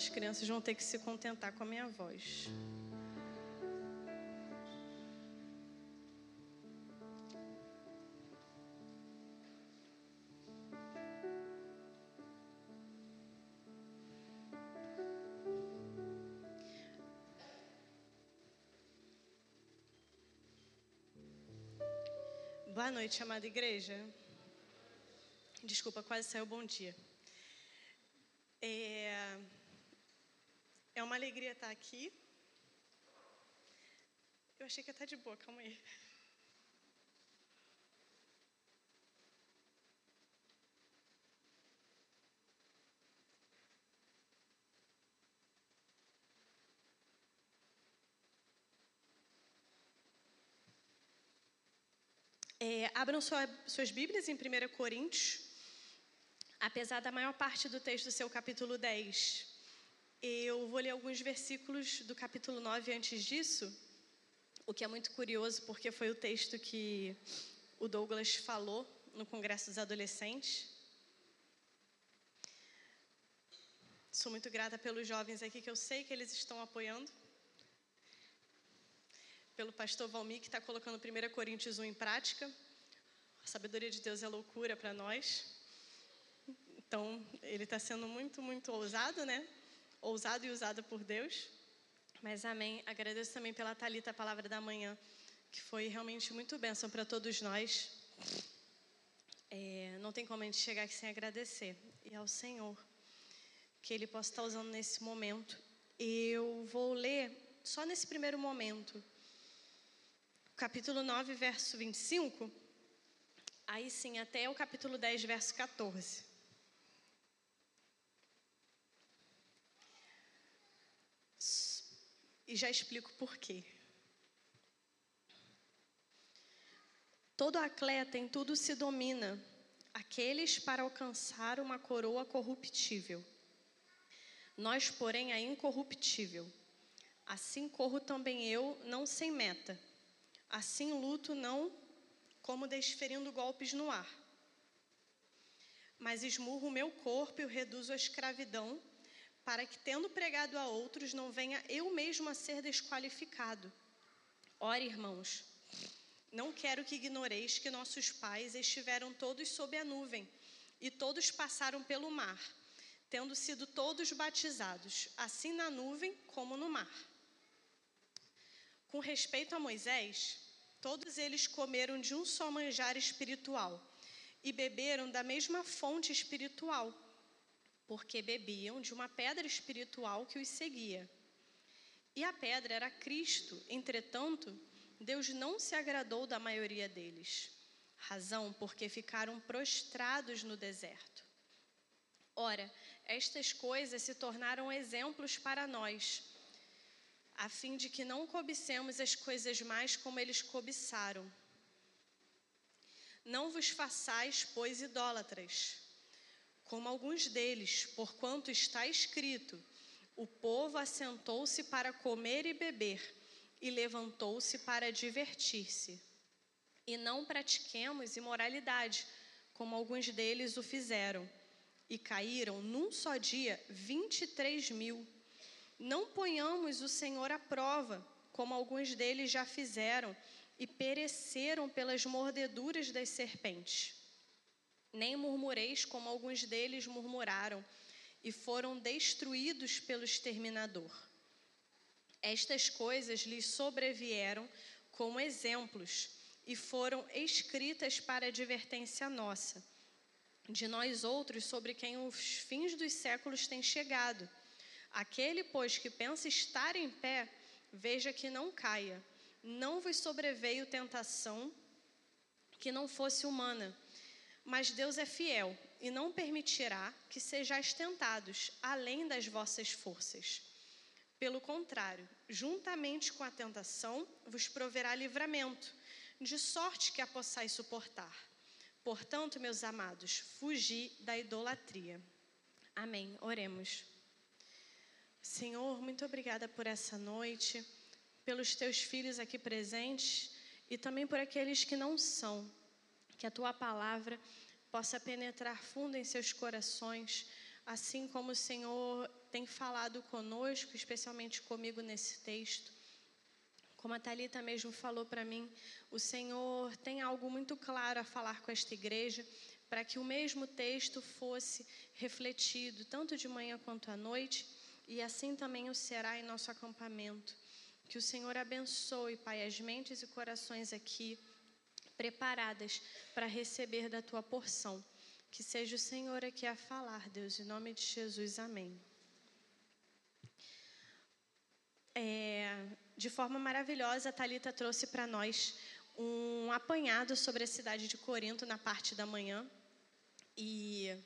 As crianças vão ter que se contentar com a minha voz. Boa noite, amada igreja. Desculpa, quase saiu bom dia. É, é uma alegria estar aqui. Eu achei que ia estar de boa, calma aí. É, abram sua, suas Bíblias em 1 Coríntios, apesar da maior parte do texto ser o capítulo 10. Eu vou ler alguns versículos do capítulo 9 antes disso, o que é muito curioso, porque foi o texto que o Douglas falou no Congresso dos Adolescentes. Sou muito grata pelos jovens aqui, que eu sei que eles estão apoiando pelo pastor Valmir, que está colocando 1 Coríntios 1 em prática. A sabedoria de Deus é loucura para nós. Então, ele está sendo muito, muito ousado, né? Ousado e usado por Deus. Mas amém. Agradeço também pela Talita a palavra da manhã, que foi realmente muito bênção para todos nós. É, não tem como a gente chegar aqui sem agradecer. E ao Senhor, que Ele possa estar usando nesse momento. Eu vou ler só nesse primeiro momento capítulo 9, verso 25, aí sim, até o capítulo 10, verso 14. E já explico por quê. Todo atleta em tudo se domina, aqueles para alcançar uma coroa corruptível. Nós, porém, a incorruptível. Assim corro também eu, não sem meta Assim luto não como desferindo golpes no ar, mas esmurro o meu corpo e o reduzo à escravidão, para que, tendo pregado a outros, não venha eu mesmo a ser desqualificado. Ora, irmãos, não quero que ignoreis que nossos pais estiveram todos sob a nuvem e todos passaram pelo mar, tendo sido todos batizados, assim na nuvem como no mar. Com respeito a Moisés, todos eles comeram de um só manjar espiritual e beberam da mesma fonte espiritual, porque bebiam de uma pedra espiritual que os seguia. E a pedra era Cristo, entretanto, Deus não se agradou da maioria deles, razão porque ficaram prostrados no deserto. Ora, estas coisas se tornaram exemplos para nós a fim de que não cobicemos as coisas mais como eles cobiçaram. Não vos façais, pois, idólatras, como alguns deles, porquanto está escrito: o povo assentou-se para comer e beber, e levantou-se para divertir-se. E não pratiquemos imoralidade, como alguns deles o fizeram, e caíram num só dia vinte e três mil. Não ponhamos o Senhor à prova, como alguns deles já fizeram e pereceram pelas mordeduras das serpentes. Nem murmureis como alguns deles murmuraram e foram destruídos pelo exterminador. Estas coisas lhes sobrevieram como exemplos e foram escritas para advertência nossa, de nós outros sobre quem os fins dos séculos têm chegado Aquele, pois, que pensa estar em pé, veja que não caia. Não vos sobreveio tentação que não fosse humana, mas Deus é fiel e não permitirá que sejais tentados além das vossas forças. Pelo contrário, juntamente com a tentação, vos proverá livramento, de sorte que a possais suportar. Portanto, meus amados, fugi da idolatria. Amém. Oremos. Senhor, muito obrigada por essa noite, pelos teus filhos aqui presentes e também por aqueles que não são. Que a tua palavra possa penetrar fundo em seus corações, assim como o Senhor tem falado conosco, especialmente comigo nesse texto. Como a Talita mesmo falou para mim, o Senhor tem algo muito claro a falar com esta igreja, para que o mesmo texto fosse refletido tanto de manhã quanto à noite, e assim também o será em nosso acampamento. Que o Senhor abençoe, Pai, as mentes e corações aqui preparadas para receber da tua porção. Que seja o Senhor aqui a falar, Deus, em nome de Jesus, amém. É, de forma maravilhosa, a Talita trouxe para nós um apanhado sobre a cidade de Corinto na parte da manhã. E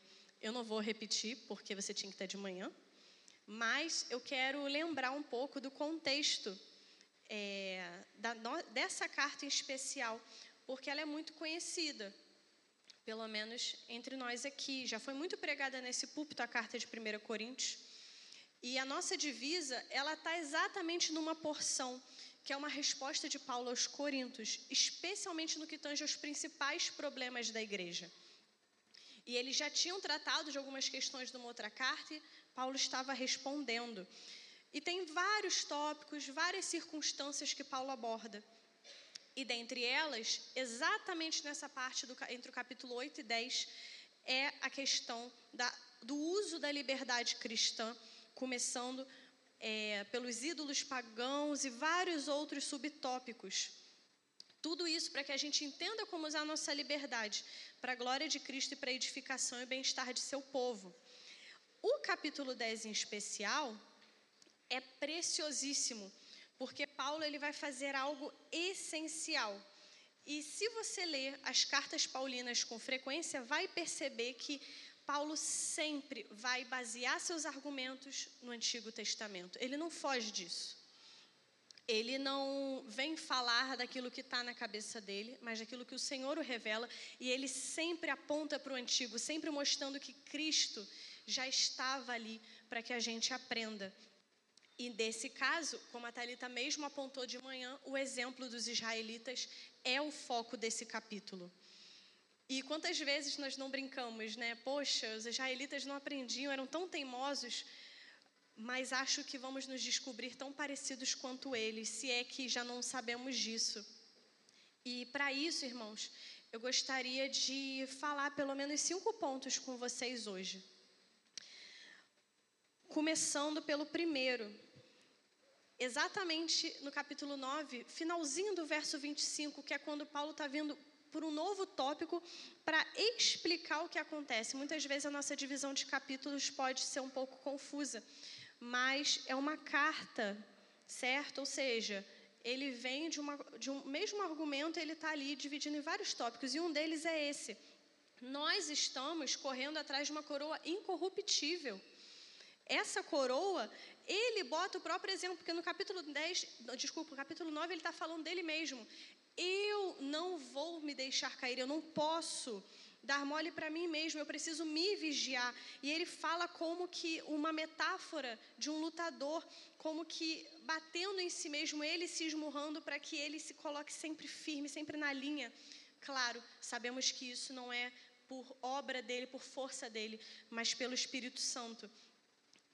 eu não vou repetir, porque você tinha que estar de manhã, mas eu quero lembrar um pouco do contexto é, da, dessa carta em especial, porque ela é muito conhecida pelo menos entre nós aqui. Já foi muito pregada nesse púlpito a carta de 1 Coríntios. E a nossa divisa, ela está exatamente numa porção que é uma resposta de Paulo aos Coríntios, especialmente no que tange aos principais problemas da igreja. E eles já tinham tratado de algumas questões numa outra carta e Paulo estava respondendo. E tem vários tópicos, várias circunstâncias que Paulo aborda. E dentre elas, exatamente nessa parte do, entre o capítulo 8 e 10, é a questão da, do uso da liberdade cristã, começando é, pelos ídolos pagãos e vários outros subtópicos. Tudo isso para que a gente entenda como usar a nossa liberdade para a glória de Cristo e para a edificação e bem-estar de seu povo. O capítulo 10 em especial é preciosíssimo Paulo ele vai fazer algo essencial. E se você ler as cartas paulinas com frequência, vai perceber que Paulo sempre vai basear seus argumentos no Antigo Testamento. Ele não foge disso. Ele não vem falar daquilo que está na cabeça dele, mas daquilo que o Senhor o revela, e ele sempre aponta para o Antigo, sempre mostrando que Cristo já estava ali para que a gente aprenda e desse caso, como a Thalita mesmo apontou de manhã, o exemplo dos israelitas é o foco desse capítulo. E quantas vezes nós não brincamos, né? Poxa, os israelitas não aprendiam, eram tão teimosos, mas acho que vamos nos descobrir tão parecidos quanto eles, se é que já não sabemos disso. E para isso, irmãos, eu gostaria de falar pelo menos cinco pontos com vocês hoje. Começando pelo primeiro, exatamente no capítulo 9, finalzinho do verso 25, que é quando Paulo está vindo por um novo tópico para explicar o que acontece. Muitas vezes a nossa divisão de capítulos pode ser um pouco confusa, mas é uma carta, certo? Ou seja, ele vem de, uma, de um mesmo argumento, ele está ali dividindo em vários tópicos, e um deles é esse. Nós estamos correndo atrás de uma coroa incorruptível. Essa coroa, ele bota o próprio exemplo, porque no capítulo 10, desculpa, no capítulo 9, ele está falando dele mesmo. Eu não vou me deixar cair, eu não posso dar mole para mim mesmo, eu preciso me vigiar. E ele fala como que uma metáfora de um lutador, como que batendo em si mesmo, ele se esmurrando para que ele se coloque sempre firme, sempre na linha. Claro, sabemos que isso não é por obra dele, por força dele, mas pelo Espírito Santo.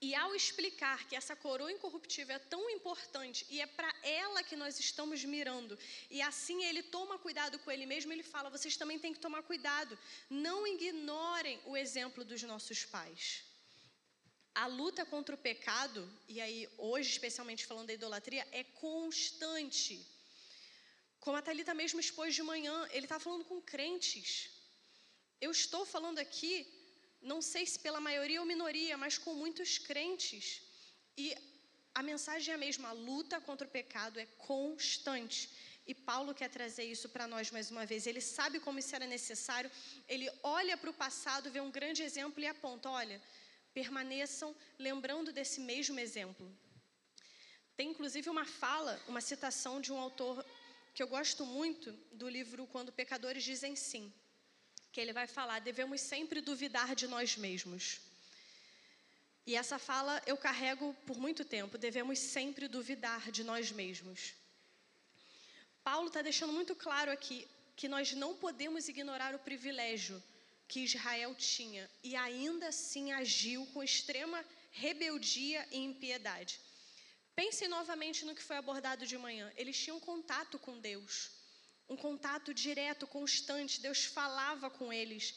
E ao explicar que essa coroa incorruptível é tão importante e é para ela que nós estamos mirando, e assim ele toma cuidado com ele mesmo, ele fala: vocês também têm que tomar cuidado, não ignorem o exemplo dos nossos pais. A luta contra o pecado, e aí hoje especialmente falando da idolatria, é constante. Como a Thalita mesmo expôs de manhã, ele está falando com crentes. Eu estou falando aqui não sei se pela maioria ou minoria, mas com muitos crentes. E a mensagem é a mesma: a luta contra o pecado é constante. E Paulo quer trazer isso para nós mais uma vez. Ele sabe como isso era necessário, ele olha para o passado, vê um grande exemplo e aponta: olha, permaneçam lembrando desse mesmo exemplo. Tem inclusive uma fala, uma citação de um autor que eu gosto muito do livro Quando Pecadores Dizem Sim que ele vai falar: devemos sempre duvidar de nós mesmos. E essa fala eu carrego por muito tempo: devemos sempre duvidar de nós mesmos. Paulo está deixando muito claro aqui que nós não podemos ignorar o privilégio que Israel tinha e ainda assim agiu com extrema rebeldia e impiedade. Pensem novamente no que foi abordado de manhã. Eles tinham contato com Deus, um contato direto, constante. Deus falava com eles.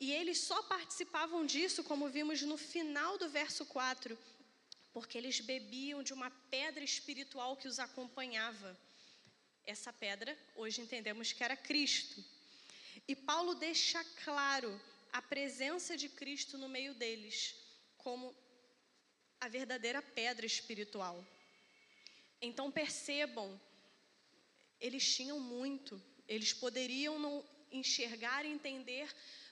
E eles só participavam disso, como vimos no final do verso 4, porque eles bebiam de uma pedra espiritual que os acompanhava. Essa pedra, hoje entendemos que era Cristo. E Paulo deixa claro a presença de Cristo no meio deles, como a verdadeira pedra espiritual. Então percebam, eles tinham muito, eles poderiam não enxergar e entender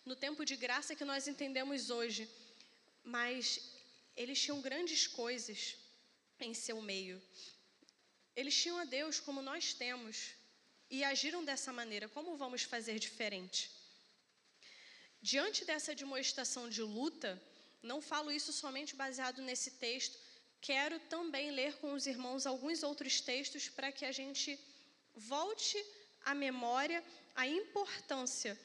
no tempo de graça que nós entendemos hoje, mas eles tinham grandes coisas em seu meio. Eles tinham a Deus como nós temos e agiram dessa maneira. Como vamos fazer diferente? Diante dessa demonstração de luta, não falo isso somente baseado nesse texto, quero também ler com os irmãos alguns outros textos para que a gente volte à memória a importância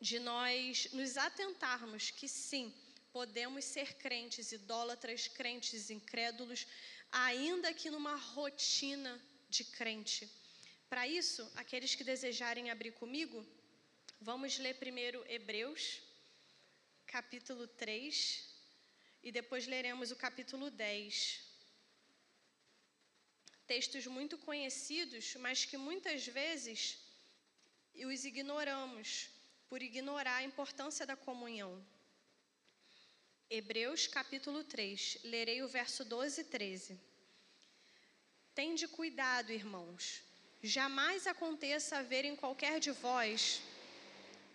de nós nos atentarmos que sim, podemos ser crentes idólatras, crentes incrédulos, ainda que numa rotina de crente. Para isso, aqueles que desejarem abrir comigo, vamos ler primeiro Hebreus capítulo 3, e depois leremos o capítulo 10. Textos muito conhecidos, mas que muitas vezes os ignoramos, por ignorar a importância da comunhão. Hebreus capítulo 3, lerei o verso 12 e 13. Tende cuidado, irmãos, jamais aconteça haver em qualquer de vós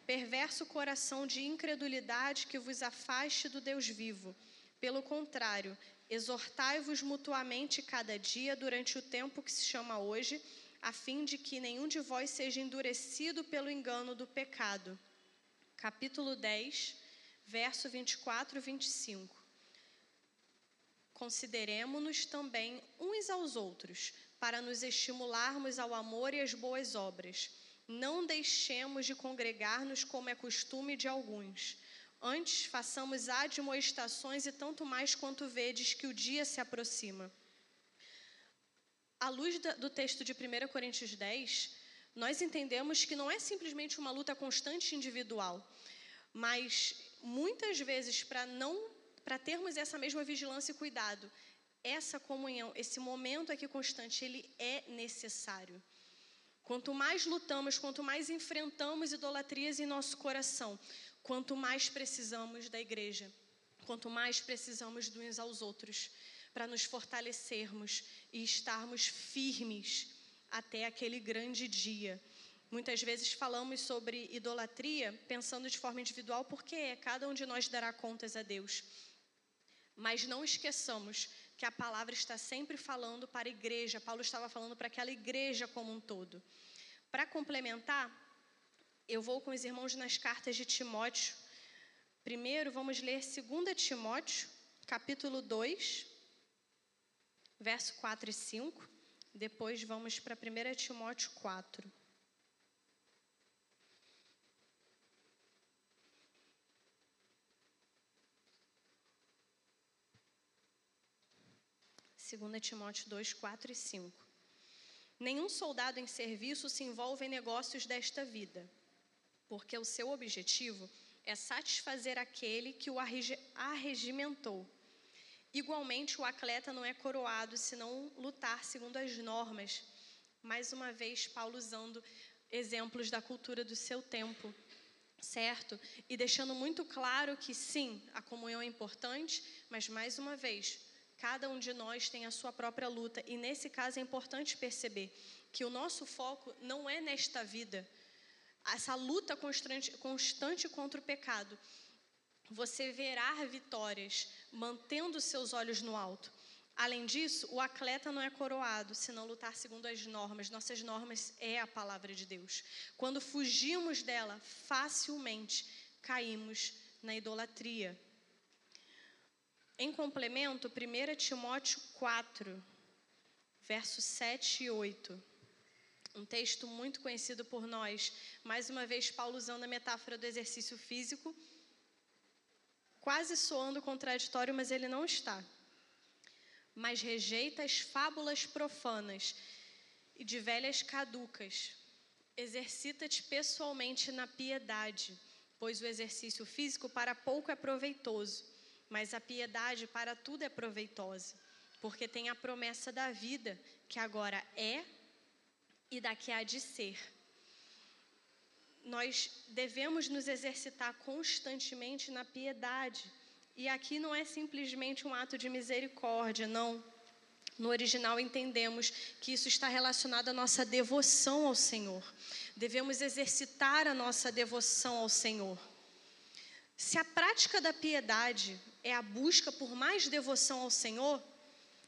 perverso coração de incredulidade que vos afaste do Deus vivo. Pelo contrário, exortai-vos mutuamente cada dia durante o tempo que se chama hoje, a fim de que nenhum de vós seja endurecido pelo engano do pecado. Capítulo 10, verso 24 e 25. Consideremos-nos também uns aos outros, para nos estimularmos ao amor e às boas obras não deixemos de congregar-nos como é costume de alguns. Antes, façamos admoestações e tanto mais quanto vedes que o dia se aproxima. À luz do texto de 1 Coríntios 10, nós entendemos que não é simplesmente uma luta constante individual, mas muitas vezes para não para termos essa mesma vigilância e cuidado, essa comunhão, esse momento aqui constante, ele é necessário. Quanto mais lutamos, quanto mais enfrentamos idolatrias em nosso coração, quanto mais precisamos da igreja, quanto mais precisamos de uns aos outros, para nos fortalecermos e estarmos firmes até aquele grande dia. Muitas vezes falamos sobre idolatria pensando de forma individual, porque é cada um de nós dará contas a Deus. Mas não esqueçamos que a palavra está sempre falando para a igreja. Paulo estava falando para aquela igreja como um todo. Para complementar, eu vou com os irmãos nas cartas de Timóteo. Primeiro, vamos ler 2 Timóteo, capítulo 2, verso 4 e 5. Depois vamos para 1 Timóteo 4. 2 Timóteo 2, 4 e 5. Nenhum soldado em serviço se envolve em negócios desta vida, porque o seu objetivo é satisfazer aquele que o arregimentou. Igualmente, o atleta não é coroado se não lutar segundo as normas. Mais uma vez, Paulo usando exemplos da cultura do seu tempo, certo? E deixando muito claro que sim, a comunhão é importante, mas mais uma vez, Cada um de nós tem a sua própria luta, e nesse caso é importante perceber que o nosso foco não é nesta vida. Essa luta constante, contra o pecado. Você verá vitórias mantendo seus olhos no alto. Além disso, o atleta não é coroado se não lutar segundo as normas. Nossas normas é a palavra de Deus. Quando fugimos dela, facilmente caímos na idolatria. Em complemento, 1 Timóteo 4, versos 7 e 8. Um texto muito conhecido por nós. Mais uma vez, Paulo usando a metáfora do exercício físico, quase soando contraditório, mas ele não está. Mas rejeita as fábulas profanas e de velhas caducas. Exercita-te pessoalmente na piedade, pois o exercício físico para pouco é proveitoso, mas a piedade para tudo é proveitosa, porque tem a promessa da vida, que agora é e da que há de ser. Nós devemos nos exercitar constantemente na piedade. E aqui não é simplesmente um ato de misericórdia, não. No original entendemos que isso está relacionado à nossa devoção ao Senhor. Devemos exercitar a nossa devoção ao Senhor. Se a prática da piedade é a busca por mais devoção ao Senhor,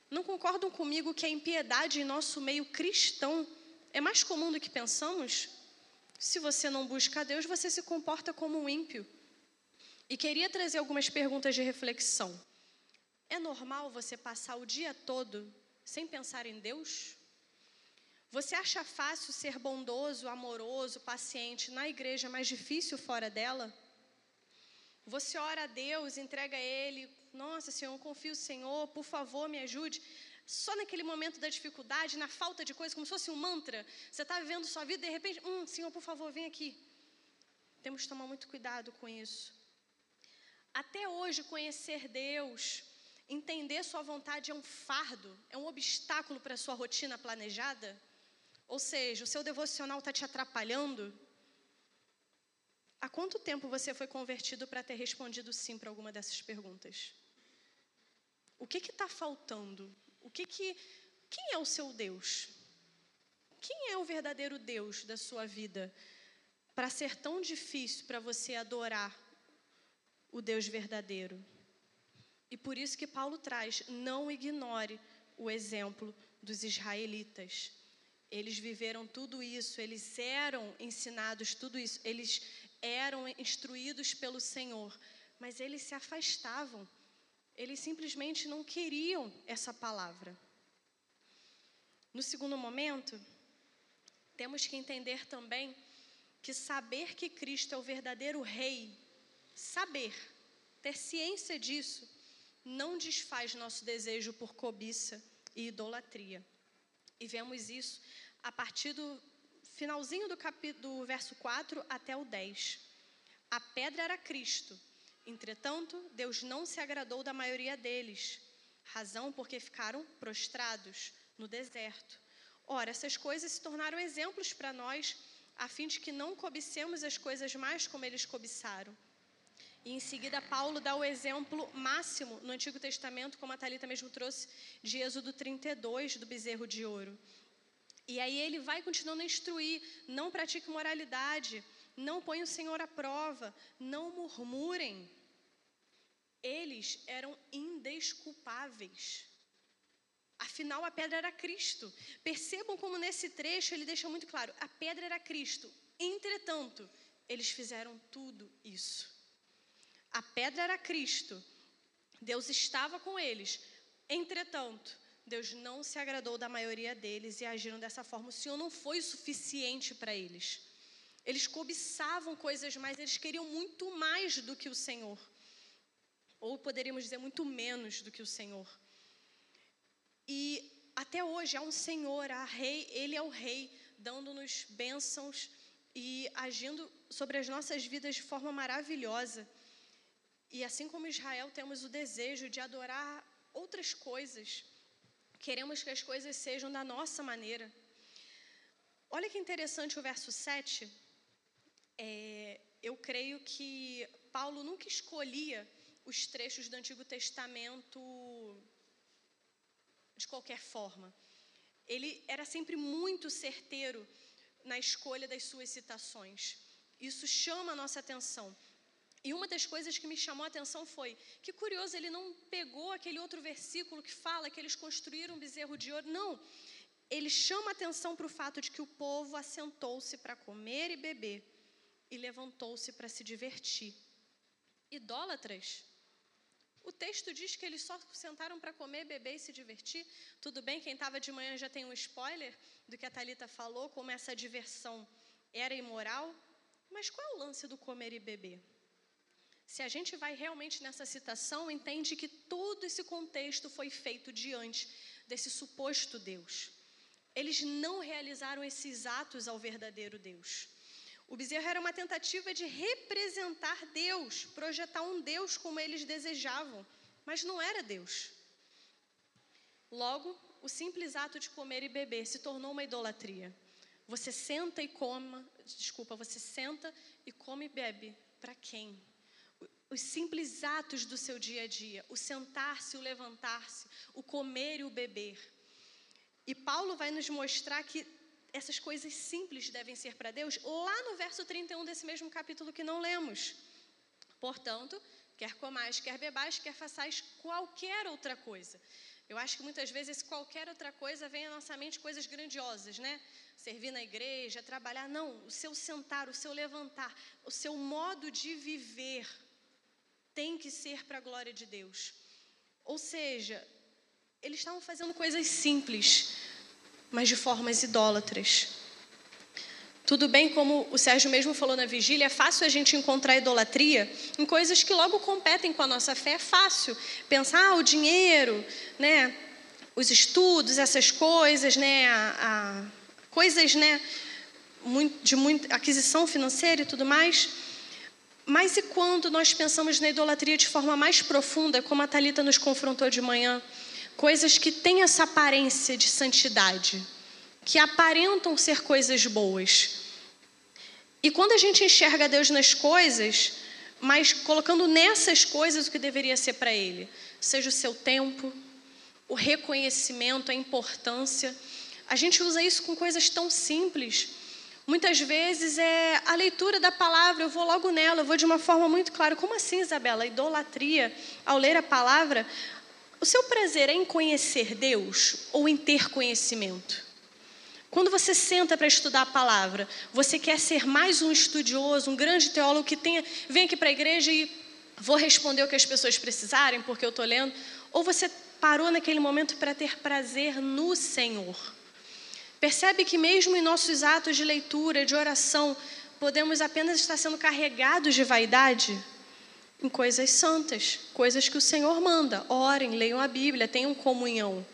não concordam comigo que a impiedade em nosso meio cristão é mais comum do que pensamos? Se você não busca a Deus, você se comporta como um ímpio. E queria trazer algumas perguntas de reflexão. É normal você passar o dia todo sem pensar em Deus? Você acha fácil ser bondoso, amoroso, paciente na igreja, mas difícil fora dela? Você ora a Deus, entrega a Ele, nossa Senhor, confio no Senhor, por favor, me ajude só naquele momento da dificuldade, na falta de coisa, como se fosse um mantra. Você está vivendo sua vida e de repente, hum, Senhor, por favor, vem aqui. Temos que tomar muito cuidado com isso. Até hoje, conhecer Deus, entender Sua vontade é um fardo, é um obstáculo para a sua rotina planejada? Ou seja, o seu devocional está te atrapalhando? Há quanto tempo você foi convertido para ter respondido sim para alguma dessas perguntas? O que está faltando? O que que quem é o seu Deus? Quem é o verdadeiro Deus da sua vida para ser tão difícil para você adorar o Deus verdadeiro? E por isso que Paulo traz: não ignore o exemplo dos israelitas. Eles viveram tudo isso, eles eram ensinados tudo isso, eles eram instruídos pelo Senhor, mas eles se afastavam eles simplesmente não queriam essa palavra. No segundo momento, temos que entender também que saber que Cristo é o verdadeiro Rei, saber, ter ciência disso, não desfaz nosso desejo por cobiça e idolatria. E vemos isso a partir do finalzinho do, capítulo, do verso 4 até o 10. A pedra era Cristo, Entretanto, Deus não se agradou da maioria deles, razão porque ficaram prostrados no deserto. Ora, essas coisas se tornaram exemplos para nós, a fim de que não cobicemos as coisas mais como eles cobiçaram. E em seguida, Paulo dá o exemplo máximo no Antigo Testamento, como a Thalita mesmo trouxe, de Êxodo 32, do bezerro de ouro. E aí ele vai continuando a instruir: não pratique moralidade, não ponha o Senhor à prova, não murmurem, eles eram indesculpáveis. Afinal, a pedra era Cristo. Percebam como nesse trecho ele deixa muito claro: a pedra era Cristo. Entretanto, eles fizeram tudo isso. A pedra era Cristo. Deus estava com eles. Entretanto, Deus não se agradou da maioria deles e agiram dessa forma. O Senhor não foi o suficiente para eles. Eles cobiçavam coisas mais, eles queriam muito mais do que o Senhor ou poderíamos dizer muito menos do que o Senhor. E até hoje há um Senhor, há rei, ele é o rei, dando-nos bênçãos e agindo sobre as nossas vidas de forma maravilhosa. E assim como Israel, temos o desejo de adorar outras coisas. Queremos que as coisas sejam da nossa maneira. Olha que interessante o verso 7. É, eu creio que Paulo nunca escolhia os trechos do Antigo Testamento de qualquer forma. Ele era sempre muito certeiro na escolha das suas citações. Isso chama a nossa atenção. E uma das coisas que me chamou a atenção foi que curioso, ele não pegou aquele outro versículo que fala que eles construíram um bezerro de ouro. Não. Ele chama a atenção para o fato de que o povo assentou-se para comer e beber e levantou-se para se divertir. Idólatras O texto diz que eles só sentaram para comer, beber e se divertir. Tudo bem, quem estava de manhã já tem um spoiler do que a Talita falou, como essa diversão era imoral. Mas qual é o lance do comer e beber? Se a gente vai realmente nessa citação, entende que todo esse contexto foi feito diante desse suposto Deus. Eles não realizaram esses atos ao verdadeiro Deus. O bezerro era uma tentativa de representar Deus, projetar um Deus como eles desejavam, mas não era Deus. Logo, o simples ato de comer e beber se tornou uma idolatria. Você senta e coma, desculpa, você senta e come e bebe. Para quem? Os simples atos do seu dia a dia, o sentar-se, o levantar-se, o comer e o beber. E Paulo vai nos mostrar que essas coisas simples devem ser para Deus, lá no verso 31 desse mesmo capítulo que não lemos. Portanto, quer comais, quer bebais, quer façais qualquer outra coisa. Eu acho que muitas vezes qualquer outra coisa vem à nossa mente coisas grandiosas, né? Servir na igreja, trabalhar. Não, o seu sentar, o seu levantar, o seu modo de viver tem que ser para a glória de Deus. Ou seja, eles estavam fazendo coisas simples, mas de formas idólatras. Tudo bem, como o Sérgio mesmo falou na vigília, é fácil a gente encontrar idolatria em coisas que logo competem com a nossa fé. É fácil pensar ah, o dinheiro, né, os estudos, essas coisas, né, a, a, coisas, né, de muita aquisição financeira e tudo mais. Mas e quando nós pensamos na idolatria de forma mais profunda, como a Talita nos confrontou de manhã? Coisas que têm essa aparência de santidade, que aparentam ser coisas boas. E quando a gente enxerga Deus nas coisas, mas colocando nessas coisas o que deveria ser para Ele, seja o seu tempo, o reconhecimento, a importância, a gente usa isso com coisas tão simples. Muitas vezes é a leitura da palavra, eu vou logo nela, eu vou de uma forma muito clara. Como assim, Isabela? Idolatria ao ler a palavra? O seu prazer é em conhecer Deus ou em ter conhecimento? Quando você senta para estudar a palavra, você quer ser mais um estudioso, um grande teólogo que tenha, vem aqui para a igreja e vou responder o que as pessoas precisarem porque eu estou lendo? Ou você parou naquele momento para ter prazer no Senhor? Percebe que mesmo em nossos atos de leitura, de oração, podemos apenas estar sendo carregados de vaidade? Em coisas santas, coisas que o Senhor manda. Orem, leiam a Bíblia, tenham comunhão.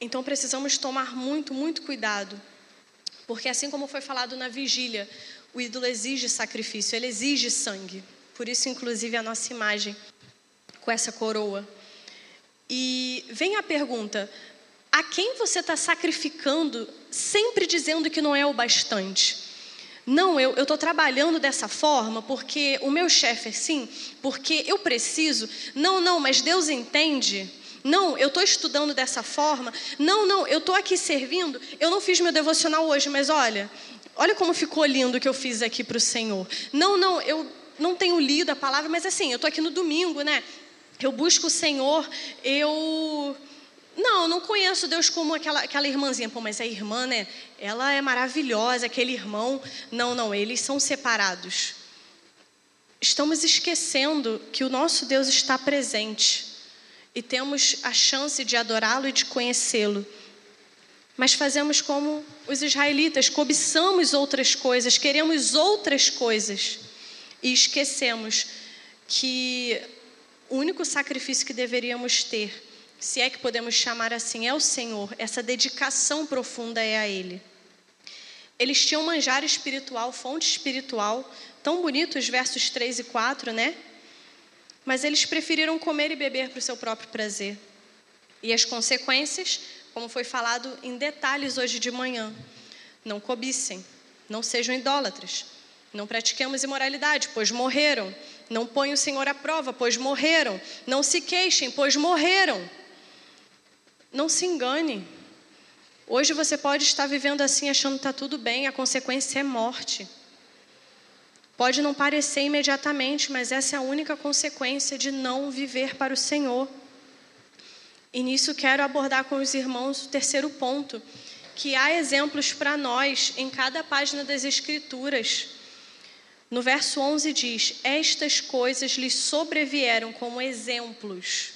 Então precisamos tomar muito, muito cuidado. Porque assim como foi falado na vigília, o ídolo exige sacrifício, ele exige sangue. Por isso, inclusive, a nossa imagem com essa coroa. E vem a pergunta: a quem você está sacrificando, sempre dizendo que não é o bastante? Não, eu estou trabalhando dessa forma porque o meu chefe é assim, porque eu preciso. Não, não, mas Deus entende. Não, eu estou estudando dessa forma. Não, não, eu estou aqui servindo. Eu não fiz meu devocional hoje, mas olha, olha como ficou lindo o que eu fiz aqui para o Senhor. Não, não, eu não tenho lido a palavra, mas assim, eu estou aqui no domingo, né? Eu busco o Senhor, eu não, não conheço Deus como aquela, aquela irmãzinha. Pô, mas a irmã, né? Ela é maravilhosa, aquele irmão. Não, não, eles são separados. Estamos esquecendo que o nosso Deus está presente e temos a chance de adorá-lo e de conhecê-lo. Mas fazemos como os israelitas, cobiçamos outras coisas, queremos outras coisas e esquecemos que o único sacrifício que deveríamos ter se é que podemos chamar assim, é o Senhor, essa dedicação profunda é a Ele. Eles tinham manjar espiritual, fonte espiritual, tão bonitos versos 3 e 4, né? Mas eles preferiram comer e beber para o seu próprio prazer. E as consequências, como foi falado em detalhes hoje de manhã, não cobicem, não sejam idólatras, não pratiquemos imoralidade, pois morreram. Não ponham o Senhor à prova, pois morreram. Não se queixem, pois morreram. Não se engane. Hoje você pode estar vivendo assim, achando que está tudo bem, a consequência é morte. Pode não parecer imediatamente, mas essa é a única consequência de não viver para o Senhor. E nisso quero abordar com os irmãos o terceiro ponto, que há exemplos para nós em cada página das Escrituras. No verso 11 diz: Estas coisas lhes sobrevieram como exemplos.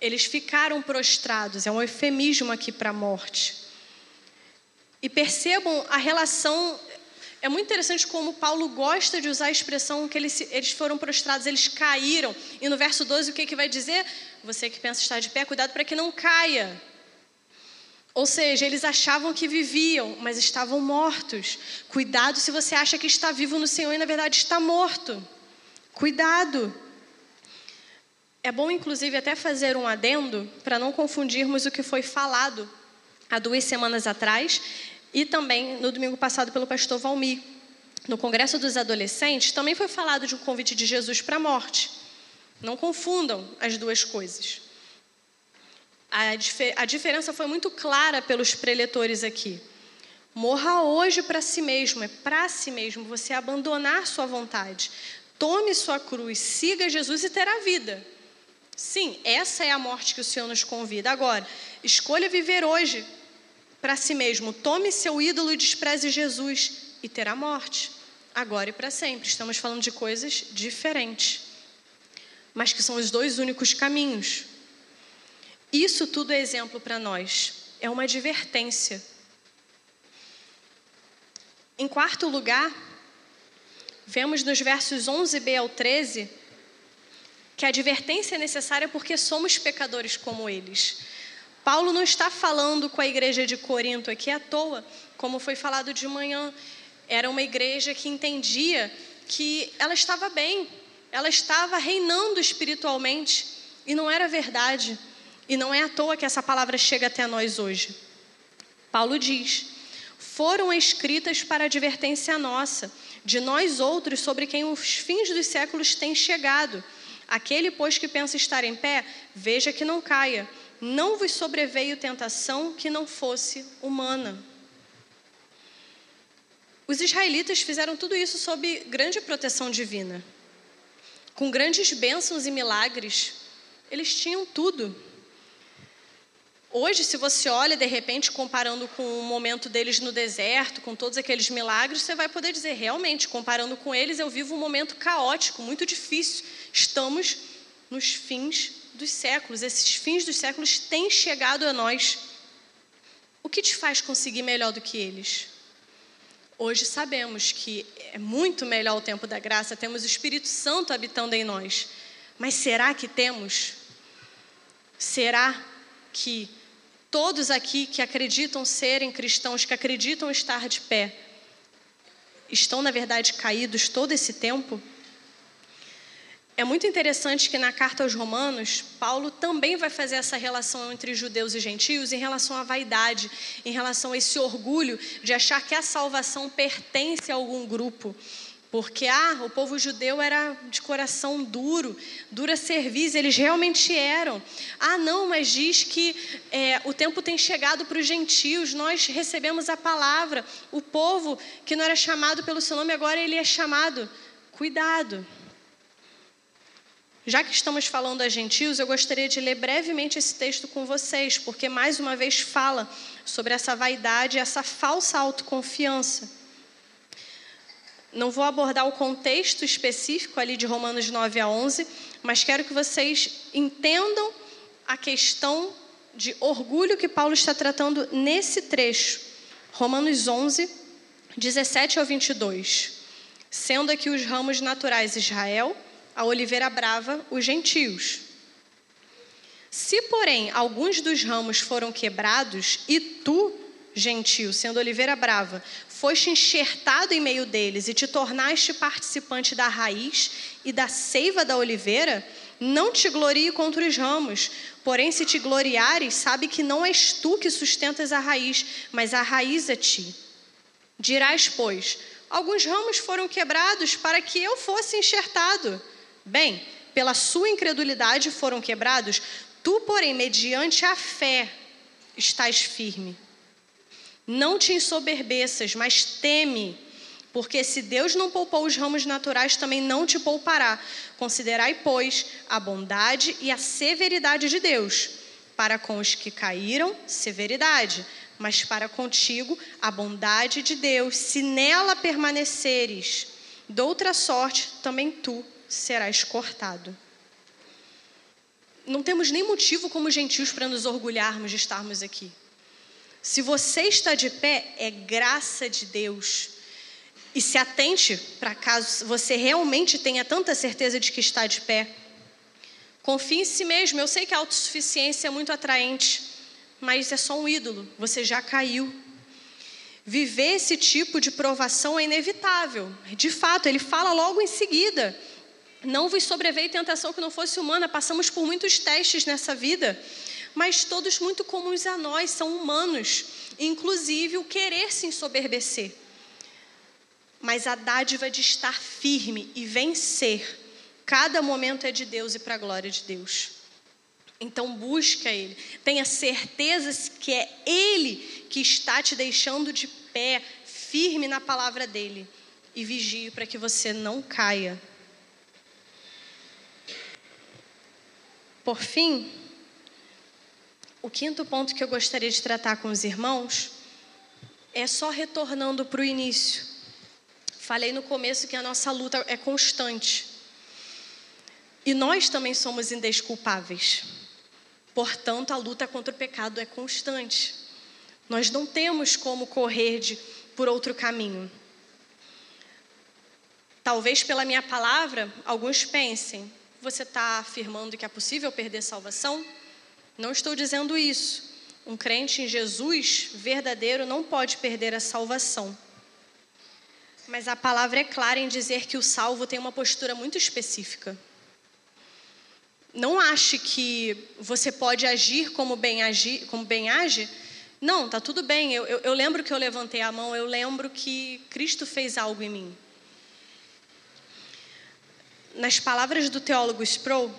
Eles ficaram prostrados, é um eufemismo aqui para a morte. E percebam a relação. É muito interessante como Paulo gosta de usar a expressão que eles, eles foram prostrados, eles caíram. E no verso 12, o que, que vai dizer? Você que pensa estar de pé, cuidado para que não caia. Ou seja, eles achavam que viviam, mas estavam mortos. Cuidado se você acha que está vivo no Senhor e na verdade está morto. Cuidado. É bom, inclusive, até fazer um adendo para não confundirmos o que foi falado há duas semanas atrás e também no domingo passado pelo pastor Valmir. No Congresso dos Adolescentes também foi falado de um convite de Jesus para a morte. Não confundam as duas coisas. A, a diferença foi muito clara pelos preletores aqui. Morra hoje para si mesmo, é para si mesmo, você abandonar sua vontade. Tome sua cruz, siga Jesus e terá vida. Sim, essa é a morte que o Senhor nos convida. Agora, escolha viver hoje para si mesmo. Tome seu ídolo e despreze Jesus e terá morte. Agora e para sempre. Estamos falando de coisas diferentes, mas que são os dois únicos caminhos. Isso tudo é exemplo para nós, é uma advertência. Em quarto lugar, vemos nos versos 11b ao 13 que a advertência é necessária porque somos pecadores como eles. Paulo não está falando com a igreja de Corinto aqui à toa, como foi falado de manhã. Era uma igreja que entendia que ela estava bem, ela estava reinando espiritualmente, e não era verdade. E não é à toa que essa palavra chega até nós hoje. Paulo diz: foram escritas para advertência nossa, de nós outros, sobre quem os fins dos séculos têm chegado. Aquele, pois, que pensa estar em pé, veja que não caia. Não vos sobreveio tentação que não fosse humana. Os israelitas fizeram tudo isso sob grande proteção divina, com grandes bênçãos e milagres. Eles tinham tudo. Hoje, se você olha de repente comparando com o momento deles no deserto, com todos aqueles milagres, você vai poder dizer, realmente, comparando com eles, eu vivo um momento caótico, muito difícil. Estamos nos fins dos séculos. Esses fins dos séculos têm chegado a nós. O que te faz conseguir melhor do que eles? Hoje sabemos que é muito melhor o tempo da graça, temos o Espírito Santo habitando em nós. Mas será que temos? Será que Todos aqui que acreditam serem cristãos, que acreditam estar de pé, estão, na verdade, caídos todo esse tempo? É muito interessante que na carta aos Romanos, Paulo também vai fazer essa relação entre judeus e gentios em relação à vaidade, em relação a esse orgulho de achar que a salvação pertence a algum grupo. Porque ah, o povo judeu era de coração duro, dura serviço, eles realmente eram. Ah, não, mas diz que é, o tempo tem chegado para os gentios, nós recebemos a palavra. O povo que não era chamado pelo seu nome, agora ele é chamado. Cuidado. Já que estamos falando a gentios, eu gostaria de ler brevemente esse texto com vocês, porque mais uma vez fala sobre essa vaidade, essa falsa autoconfiança. Não vou abordar o contexto específico ali de Romanos 9 a 11, mas quero que vocês entendam a questão de orgulho que Paulo está tratando nesse trecho. Romanos 11, 17 ao 22. Sendo aqui os ramos naturais Israel, a oliveira brava, os gentios. Se, porém, alguns dos ramos foram quebrados, e tu, gentio, sendo oliveira brava, foste enxertado em meio deles e te tornaste participante da raiz e da seiva da oliveira, não te glorie contra os ramos. Porém, se te gloriares, sabe que não és tu que sustentas a raiz, mas a raiz a ti. Dirás, pois, alguns ramos foram quebrados para que eu fosse enxertado. Bem, pela sua incredulidade foram quebrados, tu, porém, mediante a fé, estás firme. Não te ensoberbeças, mas teme, porque se Deus não poupou os ramos naturais, também não te poupará. Considerai, pois, a bondade e a severidade de Deus. Para com os que caíram, severidade. mas para contigo a bondade de Deus, se nela permaneceres, doutra sorte também tu serás cortado. Não temos nem motivo como gentios para nos orgulharmos de estarmos aqui. Se você está de pé, é graça de Deus. E se atente para caso você realmente tenha tanta certeza de que está de pé. Confie em si mesmo. Eu sei que a autossuficiência é muito atraente, mas é só um ídolo. Você já caiu. Viver esse tipo de provação é inevitável. De fato, ele fala logo em seguida. Não vos sobreveio tentação que não fosse humana. Passamos por muitos testes nessa vida, mas todos muito comuns a nós, são humanos, inclusive o querer se ensoberbecer. Mas a dádiva de estar firme e vencer, cada momento é de Deus e para a glória de Deus. Então busca Ele, tenha certeza que é Ele que está te deixando de pé, firme na palavra dEle, e vigie para que você não caia. Por fim, o quinto ponto que eu gostaria de tratar com os irmãos é só retornando para o início. Falei no começo que a nossa luta é constante. E nós também somos indesculpáveis. Portanto, a luta contra o pecado é constante. Nós não temos como correr de, por outro caminho. Talvez pela minha palavra, alguns pensem: você está afirmando que é possível perder salvação? Não estou dizendo isso. Um crente em Jesus verdadeiro não pode perder a salvação. Mas a palavra é clara em dizer que o salvo tem uma postura muito específica. Não ache que você pode agir como bem, como bem age. Não, tá tudo bem. Eu, eu, eu lembro que eu levantei a mão, eu lembro que Cristo fez algo em mim nas palavras do teólogo Sproul,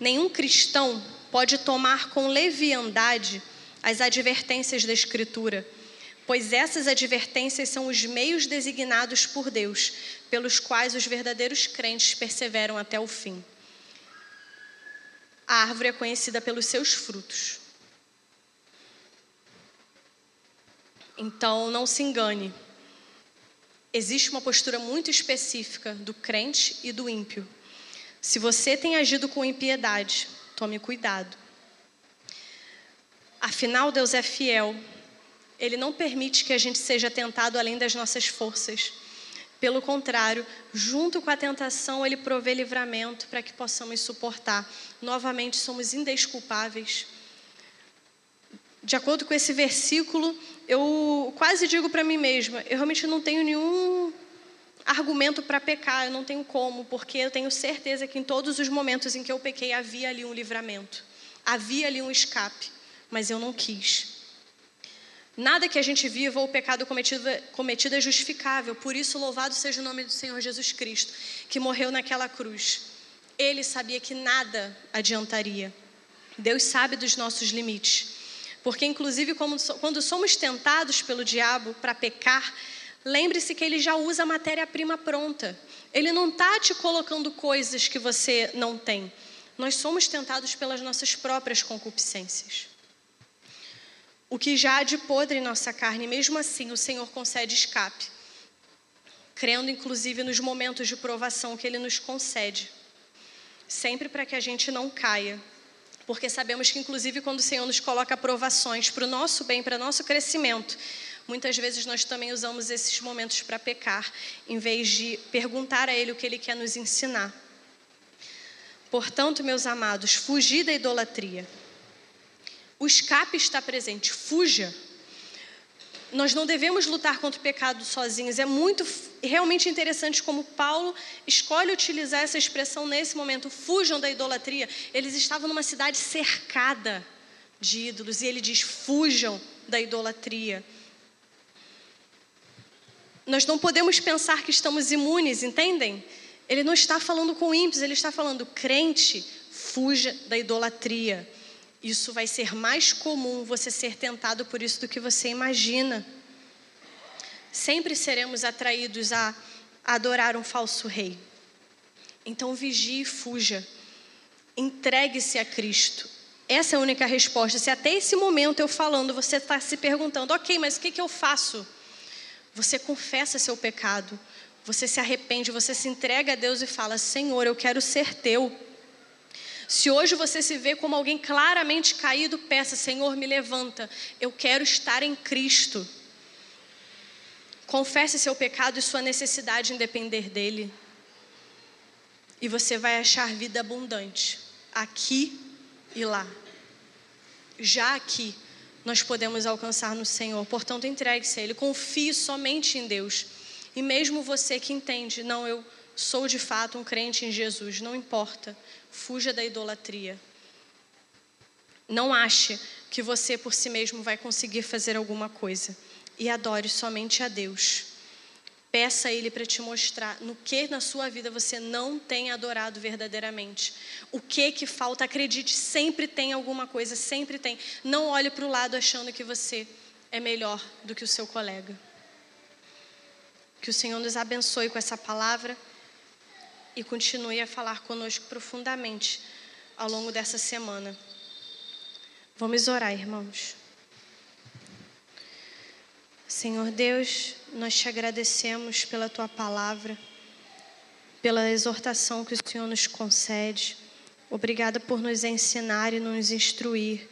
nenhum cristão pode tomar com leviandade as advertências da Escritura, pois essas advertências são os meios designados por Deus, pelos quais os verdadeiros crentes perseveram até o fim. A árvore é conhecida pelos seus frutos. Então, não se engane existe uma postura muito específica do crente e do ímpio. Se você tem agido com impiedade, tome cuidado. Afinal, Deus é fiel. Ele não permite que a gente seja tentado além das nossas forças. Pelo contrário, junto com a tentação, Ele provê livramento para que possamos suportar. Novamente, somos indesculpáveis. De acordo com esse versículo, eu quase digo para mim mesma: eu realmente não tenho nenhum argumento para pecar, eu não tenho como, porque eu tenho certeza que em todos os momentos em que eu pequei havia ali um livramento, havia ali um escape, mas eu não quis. Nada que a gente viva ou pecado cometido, cometido é justificável, por isso, louvado seja o nome do Senhor Jesus Cristo, que morreu naquela cruz. Ele sabia que nada adiantaria. Deus sabe dos nossos limites. Porque, inclusive, quando somos tentados pelo diabo para pecar, lembre-se que ele já usa a matéria-prima pronta. Ele não está te colocando coisas que você não tem. Nós somos tentados pelas nossas próprias concupiscências. O que já há de podre em nossa carne, mesmo assim, o Senhor concede escape, crendo inclusive nos momentos de provação que Ele nos concede, sempre para que a gente não caia porque sabemos que, inclusive, quando o Senhor nos coloca provações para o nosso bem, para o nosso crescimento, muitas vezes nós também usamos esses momentos para pecar, em vez de perguntar a Ele o que Ele quer nos ensinar. Portanto, meus amados, fugi da idolatria. O escape está presente, fuja nós não devemos lutar contra o pecado sozinhos. É muito realmente interessante como Paulo escolhe utilizar essa expressão nesse momento. Fujam da idolatria. Eles estavam numa cidade cercada de ídolos e ele diz: fujam da idolatria. Nós não podemos pensar que estamos imunes, entendem? Ele não está falando com ímpios, ele está falando crente, fuja da idolatria isso vai ser mais comum você ser tentado por isso do que você imagina. Sempre seremos atraídos a adorar um falso rei. Então vigie e fuja. Entregue-se a Cristo. Essa é a única resposta. Se até esse momento eu falando, você está se perguntando, ok, mas o que, que eu faço? Você confessa seu pecado, você se arrepende, você se entrega a Deus e fala: Senhor, eu quero ser teu. Se hoje você se vê como alguém claramente caído, peça: Senhor, me levanta. Eu quero estar em Cristo. Confesse seu pecado e sua necessidade em depender dele. E você vai achar vida abundante, aqui e lá. Já aqui, nós podemos alcançar no Senhor. Portanto, entregue-se a Ele, confie somente em Deus. E mesmo você que entende, não, eu sou de fato um crente em Jesus, não importa, fuja da idolatria. Não ache que você por si mesmo vai conseguir fazer alguma coisa e adore somente a Deus. Peça a Ele para te mostrar no que na sua vida você não tem adorado verdadeiramente. O que que falta? Acredite, sempre tem alguma coisa, sempre tem. Não olhe para o lado achando que você é melhor do que o seu colega. Que o Senhor nos abençoe com essa palavra e continue a falar conosco profundamente ao longo dessa semana. Vamos orar, irmãos. Senhor Deus, nós te agradecemos pela tua palavra, pela exortação que o Senhor nos concede. Obrigada por nos ensinar e nos instruir.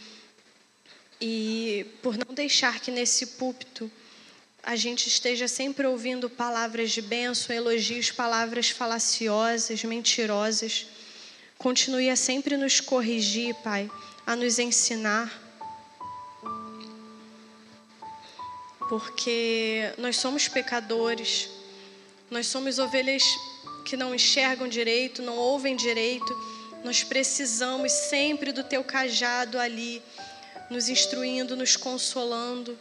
E por não deixar que nesse púlpito a gente esteja sempre ouvindo palavras de bênção, elogios, palavras falaciosas, mentirosas. Continue a sempre nos corrigir, Pai, a nos ensinar porque nós somos pecadores, nós somos ovelhas que não enxergam direito, não ouvem direito. Nós precisamos sempre do teu cajado ali, nos instruindo, nos consolando.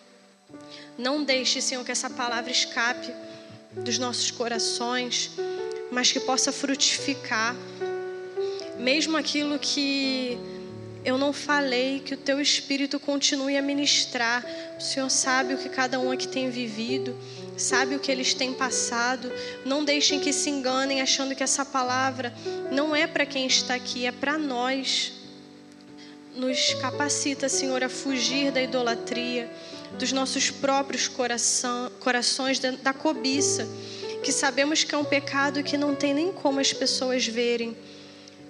Não deixe, Senhor, que essa palavra escape dos nossos corações, mas que possa frutificar. Mesmo aquilo que eu não falei, que o teu Espírito continue a ministrar. O Senhor sabe o que cada um aqui tem vivido, sabe o que eles têm passado. Não deixem que se enganem achando que essa palavra não é para quem está aqui, é para nós. Nos capacita, Senhor, a fugir da idolatria, dos nossos próprios coração, corações, da, da cobiça, que sabemos que é um pecado que não tem nem como as pessoas verem.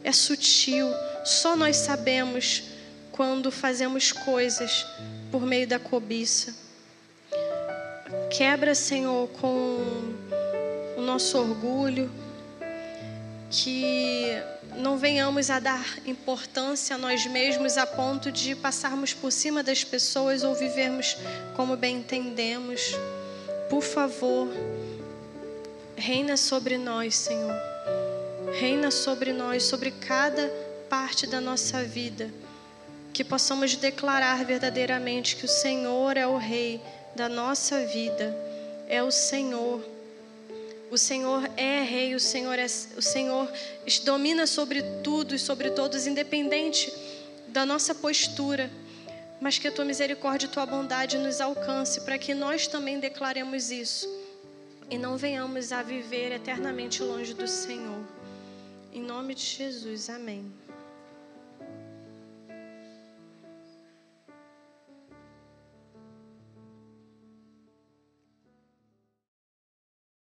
É sutil só nós sabemos quando fazemos coisas por meio da cobiça. Quebra, Senhor, com o nosso orgulho, que não venhamos a dar importância a nós mesmos a ponto de passarmos por cima das pessoas ou vivermos como bem entendemos. Por favor, reina sobre nós, Senhor. Reina sobre nós, sobre cada parte da nossa vida, que possamos declarar verdadeiramente que o Senhor é o Rei da nossa vida, é o Senhor. O Senhor é Rei, o Senhor é, o Senhor domina sobre tudo e sobre todos, independente da nossa postura, mas que a tua misericórdia e tua bondade nos alcance para que nós também declaremos isso e não venhamos a viver eternamente longe do Senhor. Em nome de Jesus, amém.